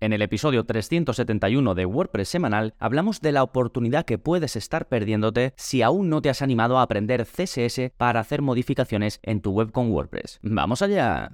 En el episodio 371 de WordPress semanal hablamos de la oportunidad que puedes estar perdiéndote si aún no te has animado a aprender CSS para hacer modificaciones en tu web con WordPress. ¡Vamos allá!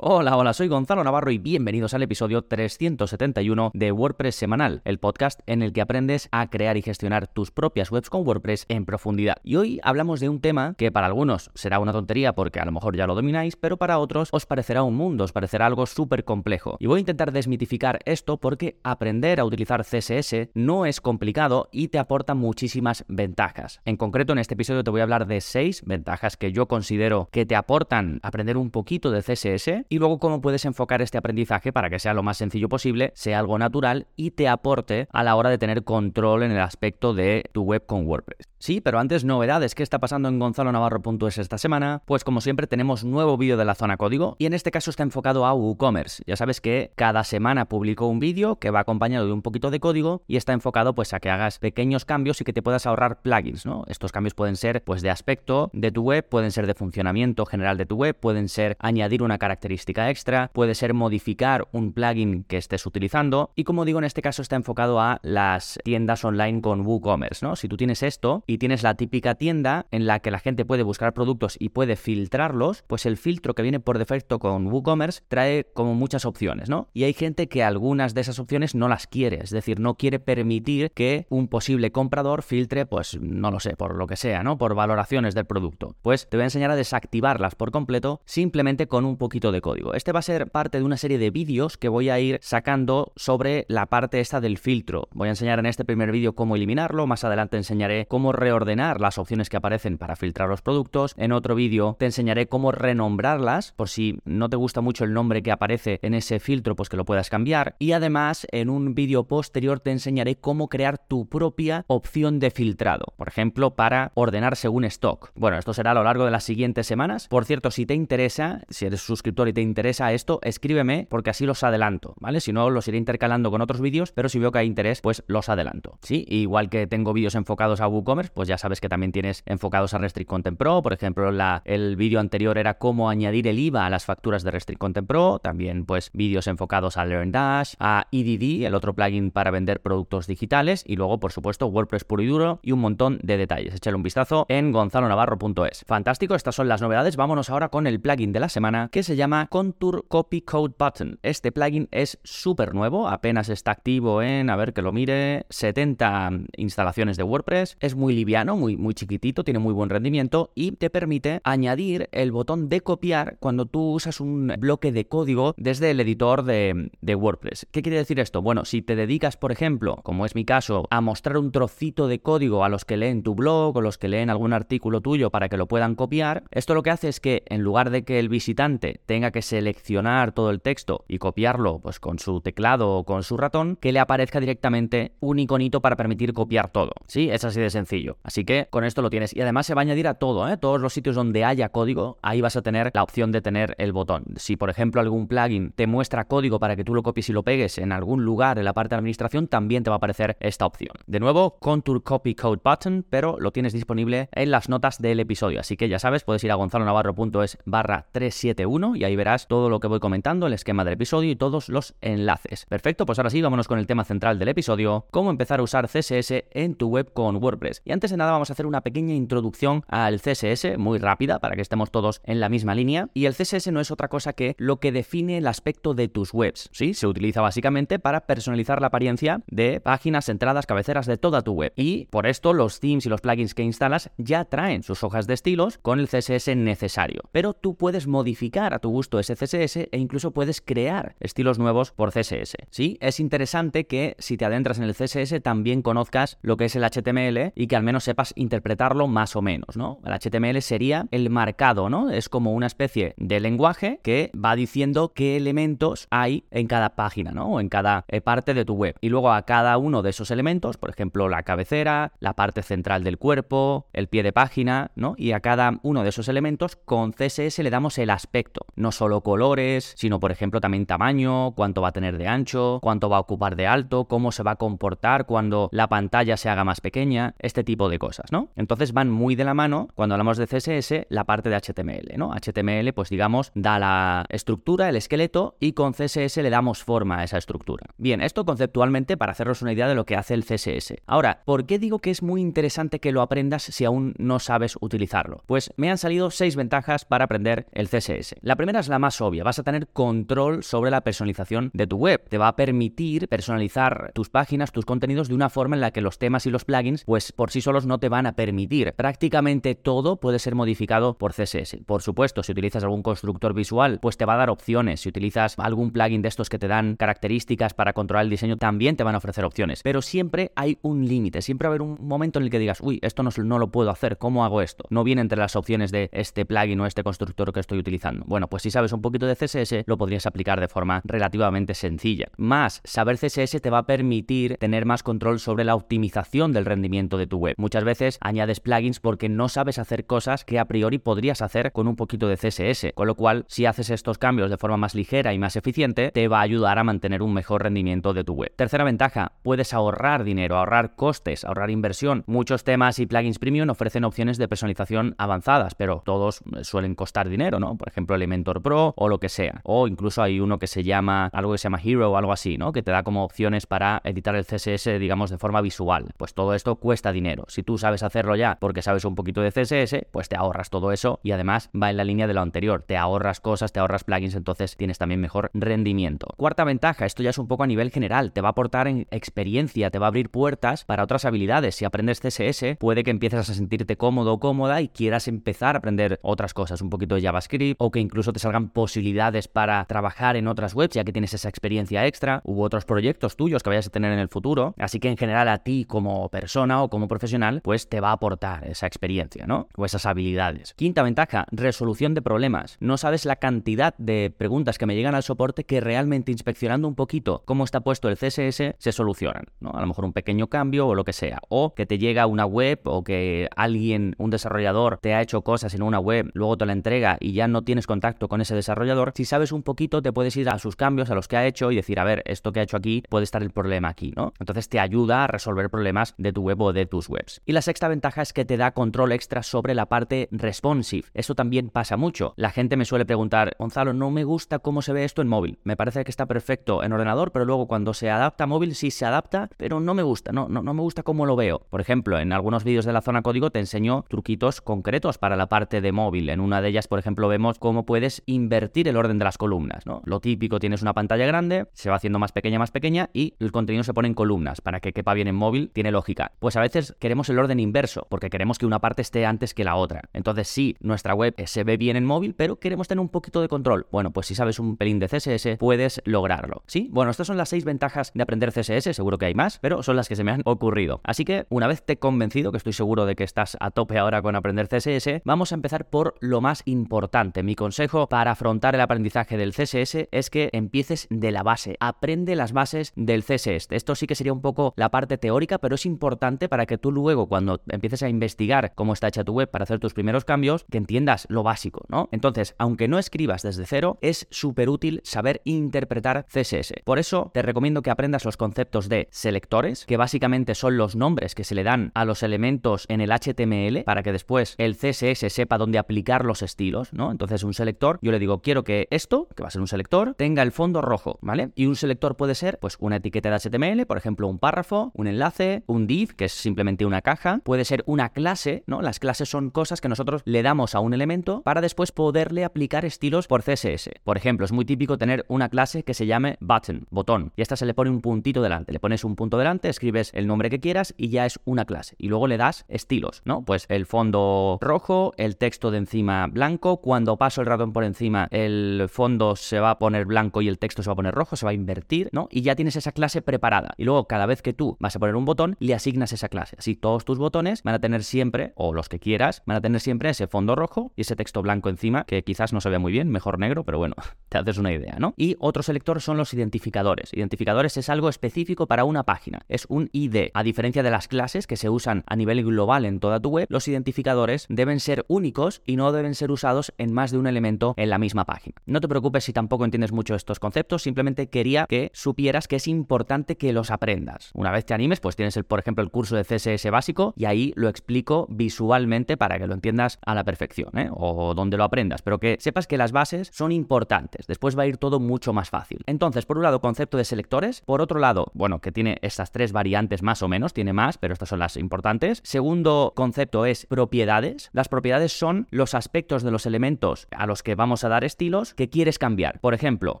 Hola, hola, soy Gonzalo Navarro y bienvenidos al episodio 371 de WordPress Semanal, el podcast en el que aprendes a crear y gestionar tus propias webs con WordPress en profundidad. Y hoy hablamos de un tema que para algunos será una tontería porque a lo mejor ya lo domináis, pero para otros os parecerá un mundo, os parecerá algo súper complejo. Y voy a intentar desmitificar esto porque aprender a utilizar CSS no es complicado y te aporta muchísimas ventajas. En concreto, en este episodio te voy a hablar de 6 ventajas que yo considero que te aportan aprender un poquito de CSS y luego cómo puedes enfocar este aprendizaje para que sea lo más sencillo posible, sea algo natural y te aporte a la hora de tener control en el aspecto de tu web con WordPress. Sí, pero antes novedades, ¿qué está pasando en gonzalonavarro.es esta semana? Pues como siempre tenemos nuevo vídeo de la zona código y en este caso está enfocado a WooCommerce. Ya sabes que cada semana publico un vídeo que va acompañado de un poquito de código y está enfocado pues a que hagas pequeños cambios y que te puedas ahorrar plugins, ¿no? Estos cambios pueden ser pues de aspecto de tu web, pueden ser de funcionamiento general de tu web, pueden ser añadir una característica extra, puede ser modificar un plugin que estés utilizando y como digo en este caso está enfocado a las tiendas online con WooCommerce, ¿no? Si tú tienes esto y tienes la típica tienda en la que la gente puede buscar productos y puede filtrarlos, pues el filtro que viene por defecto con WooCommerce trae como muchas opciones, ¿no? Y hay gente que algunas de esas opciones no las quiere, es decir, no quiere permitir que un posible comprador filtre, pues no lo sé, por lo que sea, ¿no? Por valoraciones del producto. Pues te voy a enseñar a desactivarlas por completo simplemente con un poquito de código. Este va a ser parte de una serie de vídeos que voy a ir sacando sobre la parte esta del filtro. Voy a enseñar en este primer vídeo cómo eliminarlo, más adelante enseñaré cómo reordenar las opciones que aparecen para filtrar los productos. En otro vídeo te enseñaré cómo renombrarlas, por si no te gusta mucho el nombre que aparece en ese filtro, pues que lo puedas cambiar. Y además, en un vídeo posterior te enseñaré cómo crear tu propia opción de filtrado, por ejemplo, para ordenar según stock. Bueno, esto será a lo largo de las siguientes semanas. Por cierto, si te interesa, si eres suscriptor y te interesa esto, escríbeme porque así los adelanto, ¿vale? Si no, los iré intercalando con otros vídeos, pero si veo que hay interés, pues los adelanto. Sí, igual que tengo vídeos enfocados a WooCommerce, pues ya sabes que también tienes enfocados a Restrict Content Pro. Por ejemplo, el vídeo anterior era cómo añadir el IVA a las facturas de Restrict Content Pro. También, pues, vídeos enfocados a LearnDash, a EDD, el otro plugin para vender productos digitales. Y luego, por supuesto, WordPress puro y duro y un montón de detalles. Échale un vistazo en gonzalonavarro.es. Fantástico, estas son las novedades. Vámonos ahora con el plugin de la semana que se llama Contour Copy Code Button. Este plugin es súper nuevo, apenas está activo en, a ver que lo mire, 70 instalaciones de WordPress. Es muy liviano, muy, muy chiquitito, tiene muy buen rendimiento y te permite añadir el botón de copiar cuando tú usas un bloque de código desde el editor de, de WordPress. ¿Qué quiere decir esto? Bueno, si te dedicas, por ejemplo, como es mi caso, a mostrar un trocito de código a los que leen tu blog o los que leen algún artículo tuyo para que lo puedan copiar, esto lo que hace es que en lugar de que el visitante tenga que seleccionar todo el texto y copiarlo pues con su teclado o con su ratón, que le aparezca directamente un iconito para permitir copiar todo. Sí, es así de sencillo. Así que con esto lo tienes. Y además se va a añadir a todo, ¿eh? Todos los sitios donde haya código, ahí vas a tener la opción de tener el botón. Si por ejemplo algún plugin te muestra código para que tú lo copies y lo pegues en algún lugar en la parte de administración, también te va a aparecer esta opción. De nuevo, Contour Copy Code Button, pero lo tienes disponible en las notas del episodio. Así que ya sabes, puedes ir a gonzalonavarro.es barra 371 y ahí verás todo lo que voy comentando, el esquema del episodio y todos los enlaces. Perfecto, pues ahora sí, vámonos con el tema central del episodio, cómo empezar a usar CSS en tu web con WordPress. Y antes de nada vamos a hacer una pequeña introducción al CSS, muy rápida, para que estemos todos en la misma línea. Y el CSS no es otra cosa que lo que define el aspecto de tus webs, ¿sí? Se utiliza básicamente para personalizar la apariencia de páginas, entradas, cabeceras de toda tu web. Y por esto los themes y los plugins que instalas ya traen sus hojas de estilos con el CSS necesario. Pero tú puedes modificar a tu gusto ese CSS e incluso puedes crear estilos nuevos por CSS. Sí, es interesante que si te adentras en el CSS también conozcas lo que es el HTML y que al menos sepas interpretarlo más o menos, ¿no? El HTML sería el marcado, ¿no? Es como una especie de lenguaje que va diciendo qué elementos hay en cada página, ¿no? O en cada eh, parte de tu web. Y luego a cada uno de esos elementos, por ejemplo, la cabecera, la parte central del cuerpo, el pie de página, ¿no? Y a cada uno de esos elementos con CSS le damos el aspecto. Nos solo colores, sino por ejemplo también tamaño, cuánto va a tener de ancho, cuánto va a ocupar de alto, cómo se va a comportar cuando la pantalla se haga más pequeña, este tipo de cosas, ¿no? Entonces van muy de la mano cuando hablamos de CSS la parte de HTML, ¿no? HTML pues digamos da la estructura, el esqueleto y con CSS le damos forma a esa estructura. Bien, esto conceptualmente para hacernos una idea de lo que hace el CSS. Ahora, ¿por qué digo que es muy interesante que lo aprendas si aún no sabes utilizarlo? Pues me han salido seis ventajas para aprender el CSS. La primera es la más obvia, vas a tener control sobre la personalización de tu web. Te va a permitir personalizar tus páginas, tus contenidos de una forma en la que los temas y los plugins pues por sí solos no te van a permitir. Prácticamente todo puede ser modificado por CSS. Por supuesto, si utilizas algún constructor visual, pues te va a dar opciones. Si utilizas algún plugin de estos que te dan características para controlar el diseño, también te van a ofrecer opciones. Pero siempre hay un límite, siempre va a haber un momento en el que digas, uy, esto no, no lo puedo hacer, ¿cómo hago esto? No viene entre las opciones de este plugin o este constructor que estoy utilizando. Bueno, pues si sabes un poquito de CSS, lo podrías aplicar de forma relativamente sencilla. Más, saber CSS te va a permitir tener más control sobre la optimización del rendimiento de tu web. Muchas veces añades plugins porque no sabes hacer cosas que a priori podrías hacer con un poquito de CSS, con lo cual si haces estos cambios de forma más ligera y más eficiente, te va a ayudar a mantener un mejor rendimiento de tu web. Tercera ventaja, puedes ahorrar dinero, ahorrar costes, ahorrar inversión. Muchos temas y plugins premium ofrecen opciones de personalización avanzadas, pero todos suelen costar dinero, ¿no? Por ejemplo, Elementor Pro o lo que sea. O incluso hay uno que se llama, algo que se llama Hero o algo así, ¿no? Que te da como opciones para editar el CSS, digamos, de forma visual. Pues todo esto cuesta dinero. Si tú sabes hacerlo ya porque sabes un poquito de CSS, pues te ahorras todo eso y además va en la línea de lo anterior. Te ahorras cosas, te ahorras plugins, entonces tienes también mejor rendimiento. Cuarta ventaja, esto ya es un poco a nivel general, te va a aportar en experiencia, te va a abrir puertas para otras habilidades. Si aprendes CSS, puede que empieces a sentirte cómodo o cómoda y quieras empezar a aprender otras cosas, un poquito de JavaScript o que incluso te salgan posibilidades para trabajar en otras webs ya que tienes esa experiencia extra u otros proyectos tuyos que vayas a tener en el futuro. Así que en general a ti como persona o como profesional, pues te va a aportar esa experiencia, ¿no? O esas habilidades. Quinta ventaja, resolución de problemas. No sabes la cantidad de preguntas que me llegan al soporte que realmente inspeccionando un poquito cómo está puesto el CSS se solucionan, ¿no? A lo mejor un pequeño cambio o lo que sea. O que te llega una web o que alguien, un desarrollador, te ha hecho cosas en una web, luego te la entrega y ya no tienes contacto con ese desarrollador. Si sabes un poquito, te puedes ir a sus cambios, a los que ha hecho y decir, a ver, esto que ha hecho aquí puede estar el problema aquí, ¿no? Entonces te ayuda a resolver problemas de tu web o de tus webs. Y la sexta ventaja es que te da control extra sobre la parte responsive. Eso también pasa mucho. La gente me suele preguntar, Gonzalo, no me gusta cómo se ve esto en móvil. Me parece que está perfecto en ordenador, pero luego cuando se adapta a móvil sí se adapta, pero no me gusta, no, no, no me gusta cómo lo veo. Por ejemplo, en algunos vídeos de la zona código te enseño truquitos concretos para la parte de móvil. En una de ellas, por ejemplo, vemos cómo puedes invertir el orden de las columnas, ¿no? Lo típico, tienes una pantalla grande, se va haciendo más pequeña, más pequeña y el contenido se pone en columnas para que quepa bien en móvil, tiene lógica. Pues a veces queremos el orden inverso, porque queremos que una parte esté antes que la otra. Entonces sí, nuestra web se ve bien en móvil, pero queremos tener un poquito de control. Bueno, pues si sabes un pelín de CSS, puedes lograrlo. ¿Sí? Bueno, estas son las seis ventajas de aprender CSS, seguro que hay más, pero son las que se me han ocurrido. Así que una vez te convencido, que estoy seguro de que estás a tope ahora con aprender CSS, vamos a empezar por lo más importante. Mi consejo para afrontar el aprendizaje del CSS es que empieces de la base. Aprende las bases del CSS. Esto sí que sería un poco la parte teórica, pero es importante para que tú luego, cuando empieces a investigar cómo está hecha tu web para hacer tus primeros cambios, que entiendas lo básico, ¿no? Entonces, aunque no escribas desde cero, es súper útil saber interpretar CSS. Por eso te recomiendo que aprendas los conceptos de selectores, que básicamente son los nombres que se le dan a los elementos en el HTML para que después el CSS sepa dónde aplicar los estilos, ¿no? Entonces, un selector, yo le digo, quiero que esto, que va a ser un selector, tenga el fondo rojo, ¿vale? Y un selector puede ser, pues, una etiqueta de HTML, por ejemplo, un párrafo, un enlace, un div, que es simplemente una caja, puede ser una clase, ¿no? Las clases son cosas que nosotros le damos a un elemento para después poderle aplicar estilos por CSS. Por ejemplo, es muy típico tener una clase que se llame button, botón, y a esta se le pone un puntito delante. Le pones un punto delante, escribes el nombre que quieras y ya es una clase. Y luego le das estilos, ¿no? Pues el fondo rojo, el texto de encima blanco, cuando paso el ratón por encima, el fondo se va a poner blanco y el texto se va a poner rojo, se va a invertir, ¿no? Y ya tienes esa clase preparada. Y luego cada vez que tú vas a poner un botón, le asignas esa clase. Todos tus botones van a tener siempre, o los que quieras, van a tener siempre ese fondo rojo y ese texto blanco encima, que quizás no se vea muy bien, mejor negro, pero bueno, te haces una idea, ¿no? Y otro selector son los identificadores. Identificadores es algo específico para una página, es un ID. A diferencia de las clases que se usan a nivel global en toda tu web, los identificadores deben ser únicos y no deben ser usados en más de un elemento en la misma página. No te preocupes si tampoco entiendes mucho estos conceptos, simplemente quería que supieras que es importante que los aprendas. Una vez te animes, pues tienes, el, por ejemplo, el curso de CSS básico y ahí lo explico visualmente para que lo entiendas a la perfección, ¿eh? o donde lo aprendas, pero que sepas que las bases son importantes. Después va a ir todo mucho más fácil. Entonces, por un lado, concepto de selectores. Por otro lado, bueno, que tiene estas tres variantes más o menos, tiene más, pero estas son las importantes. Segundo concepto es propiedades. Las propiedades son los aspectos de los elementos a los que vamos a dar estilos que quieres cambiar. Por ejemplo,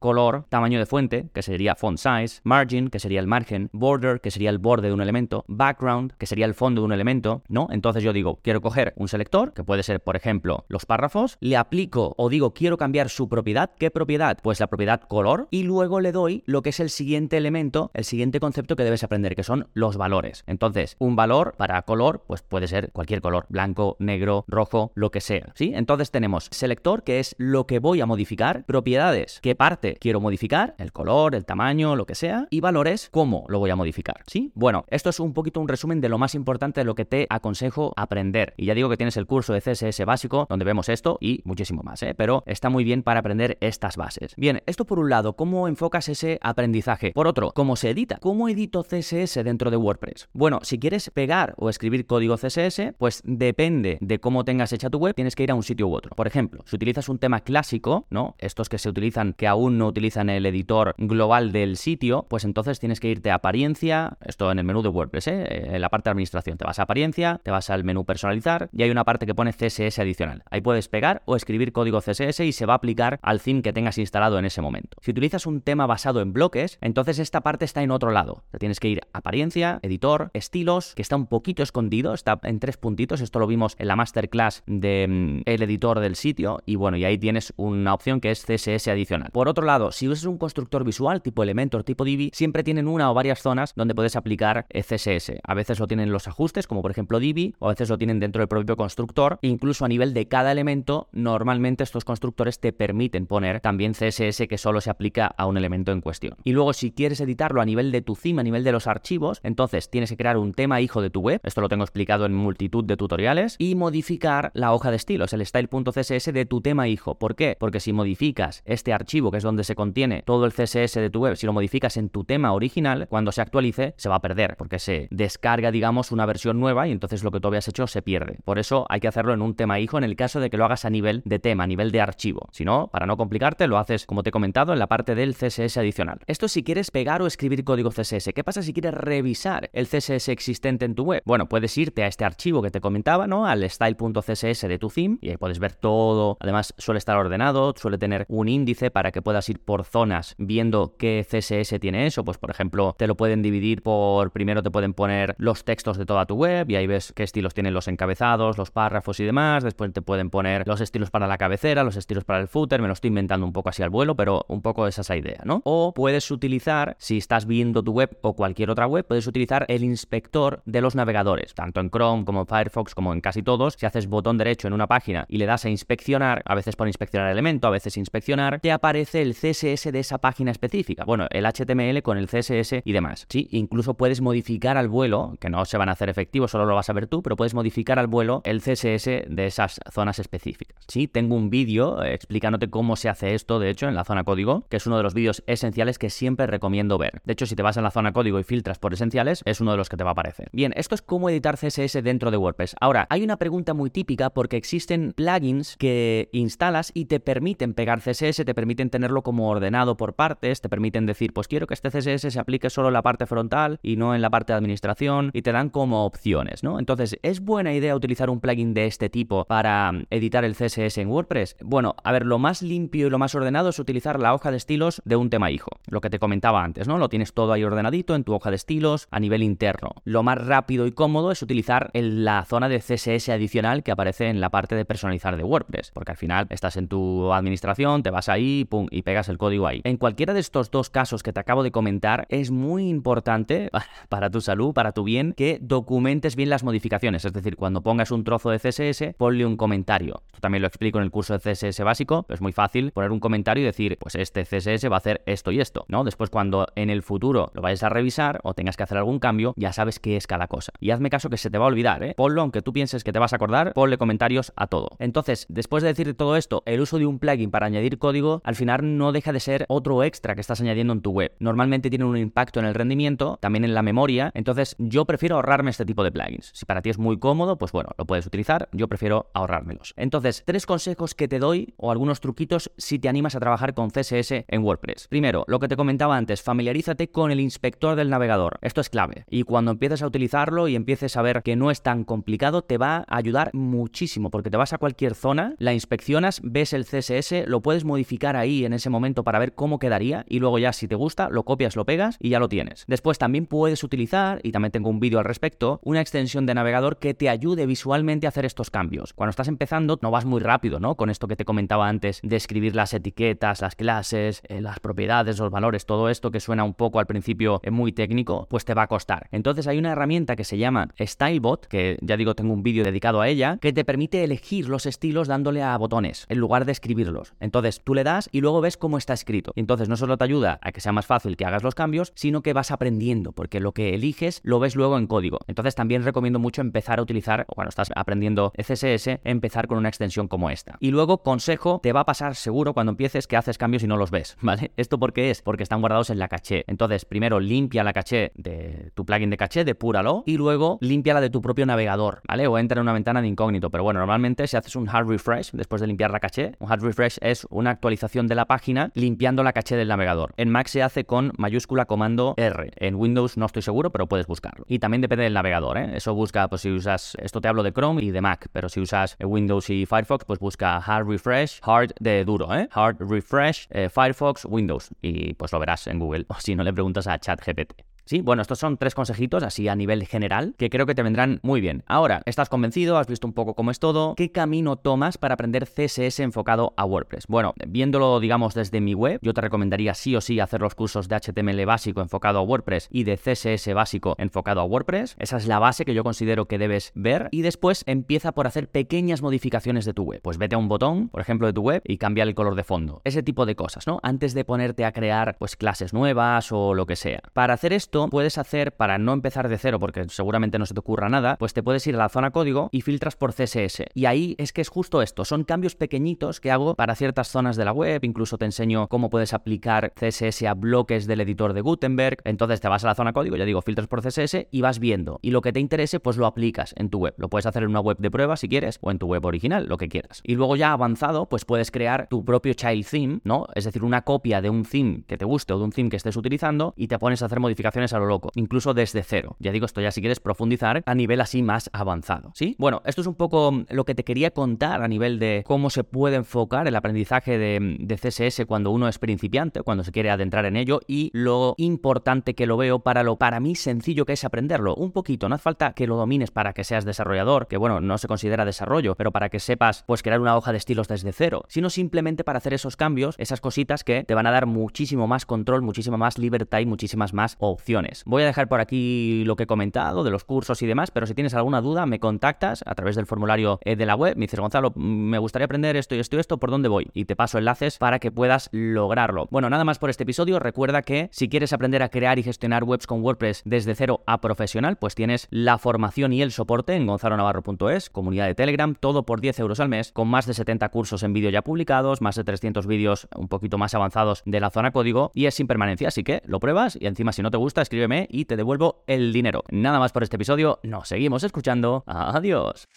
color, tamaño de fuente, que sería font size, margin, que sería el margen, border, que sería el borde de un elemento, background, que sería el fondo de un elemento, ¿no? Entonces yo digo, quiero coger un selector, que puede ser, por ejemplo, los párrafos, le aplico o digo, quiero cambiar su propiedad. ¿Qué propiedad? Pues la propiedad color y luego le doy lo que es el siguiente elemento, el siguiente concepto que debes aprender, que son los valores. Entonces, un valor para color, pues puede ser cualquier color, blanco, negro, rojo, lo que sea, ¿sí? Entonces tenemos selector, que es lo que voy a modificar, propiedades, qué parte quiero modificar, el color, el tamaño, lo que sea, y valores, cómo lo voy a modificar, ¿sí? Bueno, esto es un poquito un resumen de lo más importante lo que te aconsejo aprender. Y ya digo que tienes el curso de CSS básico, donde vemos esto y muchísimo más, ¿eh? Pero está muy bien para aprender estas bases. Bien, esto por un lado, ¿cómo enfocas ese aprendizaje? Por otro, ¿cómo se edita? ¿Cómo edito CSS dentro de WordPress? Bueno, si quieres pegar o escribir código CSS, pues depende de cómo tengas hecha tu web, tienes que ir a un sitio u otro. Por ejemplo, si utilizas un tema clásico, ¿no? Estos que se utilizan, que aún no utilizan el editor global del sitio, pues entonces tienes que irte a apariencia, esto en el menú de WordPress, ¿eh? en la parte de te vas a apariencia, te vas al menú personalizar y hay una parte que pone CSS adicional. Ahí puedes pegar o escribir código CSS y se va a aplicar al theme que tengas instalado en ese momento. Si utilizas un tema basado en bloques, entonces esta parte está en otro lado. Te tienes que ir a apariencia, editor, estilos, que está un poquito escondido, está en tres puntitos, esto lo vimos en la masterclass del mm, editor del sitio y bueno, y ahí tienes una opción que es CSS adicional. Por otro lado, si usas un constructor visual tipo Elementor, tipo Divi, siempre tienen una o varias zonas donde puedes aplicar CSS. A veces lo tienen los ajustes, como por ejemplo Divi, o a veces lo tienen dentro del propio constructor, incluso a nivel de cada elemento, normalmente estos constructores te permiten poner también CSS que solo se aplica a un elemento en cuestión. Y luego si quieres editarlo a nivel de tu theme, a nivel de los archivos, entonces tienes que crear un tema hijo de tu web, esto lo tengo explicado en multitud de tutoriales, y modificar la hoja de estilos, el style.css de tu tema hijo. ¿Por qué? Porque si modificas este archivo, que es donde se contiene todo el CSS de tu web, si lo modificas en tu tema original, cuando se actualice, se va a perder, porque se descarga, digamos, una versión nueva y entonces lo que tú habías hecho se pierde. Por eso hay que hacerlo en un tema hijo en el caso de que lo hagas a nivel de tema, a nivel de archivo. Si no, para no complicarte, lo haces, como te he comentado, en la parte del CSS adicional. Esto si quieres pegar o escribir código CSS. ¿Qué pasa si quieres revisar el CSS existente en tu web? Bueno, puedes irte a este archivo que te comentaba, ¿no? Al style.css de tu theme y ahí puedes ver todo. Además, suele estar ordenado, suele tener un índice para que puedas ir por zonas viendo qué CSS tiene eso. Pues, por ejemplo, te lo pueden dividir por, primero te pueden poner los textos de toda tu web y ahí ves qué estilos tienen los encabezados, los párrafos y demás. Después te pueden poner los estilos para la cabecera, los estilos para el footer. Me lo estoy inventando un poco así al vuelo, pero un poco esa es la idea, ¿no? O puedes utilizar, si estás viendo tu web o cualquier otra web, puedes utilizar el inspector de los navegadores, tanto en Chrome como en Firefox como en casi todos. Si haces botón derecho en una página y le das a inspeccionar, a veces por inspeccionar elemento, a veces inspeccionar, te aparece el CSS de esa página específica. Bueno, el HTML con el CSS y demás. Sí, incluso puedes modificar al vuelo, que no se van a hacer efectivos, solo lo vas a ver tú, pero puedes modificar al vuelo el CSS de esas zonas específicas. Sí, tengo un vídeo eh, explicándote cómo se hace esto, de hecho, en la zona código, que es uno de los vídeos esenciales que siempre recomiendo ver. De hecho, si te vas a la zona código y filtras por esenciales, es uno de los que te va a aparecer. Bien, esto es cómo editar CSS dentro de WordPress. Ahora, hay una pregunta muy típica porque existen plugins que instalas y te permiten pegar CSS, te permiten tenerlo como ordenado por partes, te permiten decir, pues quiero que este CSS se aplique solo en la parte frontal y no en la parte de administración y te dan como opciones, ¿no? Entonces, ¿es buena idea utilizar un plugin de este tipo para mm, editar el CSS en WordPress? Bueno, a ver, lo más limpio y lo más ordenado es utilizar la hoja de estilos de un tema hijo, lo que te comentaba antes, ¿no? Lo tienes todo ahí ordenadito en tu hoja de estilos a nivel interno. Lo más rápido y cómodo es utilizar la zona de CSS adicional que aparece en la parte de personalizar de WordPress, porque al final estás en tu administración, te vas ahí pum, y pegas el código ahí. En cualquiera de estos dos casos que te acabo de comentar, es muy importante para tu salud, para tu bien, que documentes bien las modificaciones. Es decir, cuando pongas un trozo de CSS, ponle un comentario. Esto también lo explico en el curso de CSS básico, pero es muy fácil poner un comentario y decir, pues este CSS va a hacer esto y esto, ¿no? Después cuando en el futuro lo vayas a revisar o tengas que hacer algún cambio, ya sabes qué es cada cosa. Y hazme caso que se te va a olvidar, ¿eh? Ponlo, aunque tú pienses que te vas a acordar, ponle comentarios a todo. Entonces, después de decir todo esto, el uso de un plugin para añadir código al final no deja de ser otro extra que estás añadiendo en tu web. Normalmente tiene un impacto en el rendimiento, también en la memoria, entonces yo prefiero ahorrarme este tipo de plugins. Si para ti es muy cómodo, pues bueno, lo puedes utilizar, yo prefiero ahorrármelos. Entonces, tres consejos que te doy o algunos truquitos si te animas a trabajar con CSS en WordPress. Primero, lo que te comentaba antes, familiarízate con el inspector del navegador. Esto es clave. Y cuando empieces a utilizarlo y empieces a ver que no es tan complicado, te va a ayudar muchísimo porque te vas a cualquier zona, la inspeccionas, ves el CSS, lo puedes modificar ahí en ese momento para ver cómo quedaría y luego ya si te gusta, lo copias, lo pegas y ya lo tienes. Después también puedes utilizar, y también tengo un vídeo al respecto, una extensión de navegador que te ayude visualmente a hacer estos cambios. Cuando estás empezando no vas muy rápido, ¿no? Con esto que te comentaba antes de escribir las etiquetas, las clases, eh, las propiedades, los valores, todo esto que suena un poco al principio eh, muy técnico, pues te va a costar. Entonces hay una herramienta que se llama Stylebot, que ya digo tengo un vídeo dedicado a ella, que te permite elegir los estilos dándole a botones en lugar de escribirlos. Entonces tú le das y luego ves cómo está escrito. entonces no solo te ayuda a que sea más fácil que hagas los cambios, sino que vas aprendiendo, porque lo que eliges lo ves luego en código. Entonces también recomiendo mucho empezar a utilizar, cuando estás aprendiendo CSS, empezar con una extensión como esta. Y luego, consejo, te va a pasar seguro cuando empieces que haces cambios y no los ves, ¿vale? ¿Esto por qué es? Porque están guardados en la caché. Entonces, primero limpia la caché de tu plugin de caché, depúralo, y luego limpia la de tu propio navegador, ¿vale? O entra en una ventana de incógnito. Pero bueno, normalmente si haces un hard refresh después de limpiar la caché, un hard refresh es una actualización de la página limpiando la caché del navegador. En Mac se hace con mayúscula comando R. En Windows no estoy seguro, pero puedes buscarlo. Y también depende del navegador, ¿eh? Eso busca, pues si usas, esto te hablo de Chrome y de Mac, pero si usas Windows y Firefox, pues busca hard refresh, hard de duro, ¿eh? Hard refresh, eh, Firefox, Windows. Y pues lo verás en Google. O si no le preguntas a ChatGPT. Sí, bueno, estos son tres consejitos así a nivel general que creo que te vendrán muy bien. Ahora, ¿estás convencido? ¿Has visto un poco cómo es todo? ¿Qué camino tomas para aprender CSS enfocado a WordPress? Bueno, viéndolo, digamos, desde mi web, yo te recomendaría sí o sí hacer los cursos de HTML básico enfocado a WordPress y de CSS básico enfocado a WordPress. Esa es la base que yo considero que debes ver. Y después empieza por hacer pequeñas modificaciones de tu web. Pues vete a un botón, por ejemplo, de tu web y cambia el color de fondo. Ese tipo de cosas, ¿no? Antes de ponerte a crear, pues, clases nuevas o lo que sea. Para hacer esto, puedes hacer, para no empezar de cero, porque seguramente no se te ocurra nada, pues te puedes ir a la zona código y filtras por CSS. Y ahí es que es justo esto, son cambios pequeñitos que hago para ciertas zonas de la web, incluso te enseño cómo puedes aplicar CSS a bloques del editor de Gutenberg. Entonces te vas a la zona código, ya digo, filtras por CSS y vas viendo. Y lo que te interese, pues lo aplicas en tu web. Lo puedes hacer en una web de prueba si quieres, o en tu web original, lo que quieras. Y luego ya avanzado, pues puedes crear tu propio child theme, ¿no? Es decir, una copia de un theme que te guste o de un theme que estés utilizando y te pones a hacer modificaciones a lo loco incluso desde cero. Ya digo, esto ya si quieres profundizar a nivel así más avanzado, ¿sí? Bueno, esto es un poco lo que te quería contar a nivel de cómo se puede enfocar el aprendizaje de, CSS cuando uno es principiante, cuando se quiere adentrar en ello y lo importante que lo veo para lo para mí sencillo que es aprenderlo. Un poquito, no hace falta que lo domines para que seas desarrollador, que bueno, no se considera desarrollo, pero para que sepas pues crear una hoja de estilos desde cero, sino simplemente para hacer esos cambios, esas cositas que te van a dar muchísimo más control, muchísima más libertad y muchísimas más opciones. Voy a dejar por aquí lo que he comentado de los cursos y demás, pero si tienes alguna duda, me contactas a través del formulario eh, de la web. Me dices, Gonzalo, mm, me gustaría aprender esto y esto y esto, ¿por dónde voy? Y te paso enlaces para que puedas lograrlo. Bueno, nada más por este episodio. Recuerda que si quieres aprender a crear y gestionar webs con WordPress desde cero a profesional, pues tienes la formación y el soporte en gonzalonavarro.es, comunidad de Telegram, todo por 10 euros al mes, con más de 70 cursos en vídeo ya publicados, más de 300 vídeos un poquito más avanzados de la zona código y es sin permanencia, así que lo pruebas y encima si no te gusta, escríbeme y te devuelvo el dinero. Nada más por este episodio, nos seguimos escuchando. Adiós.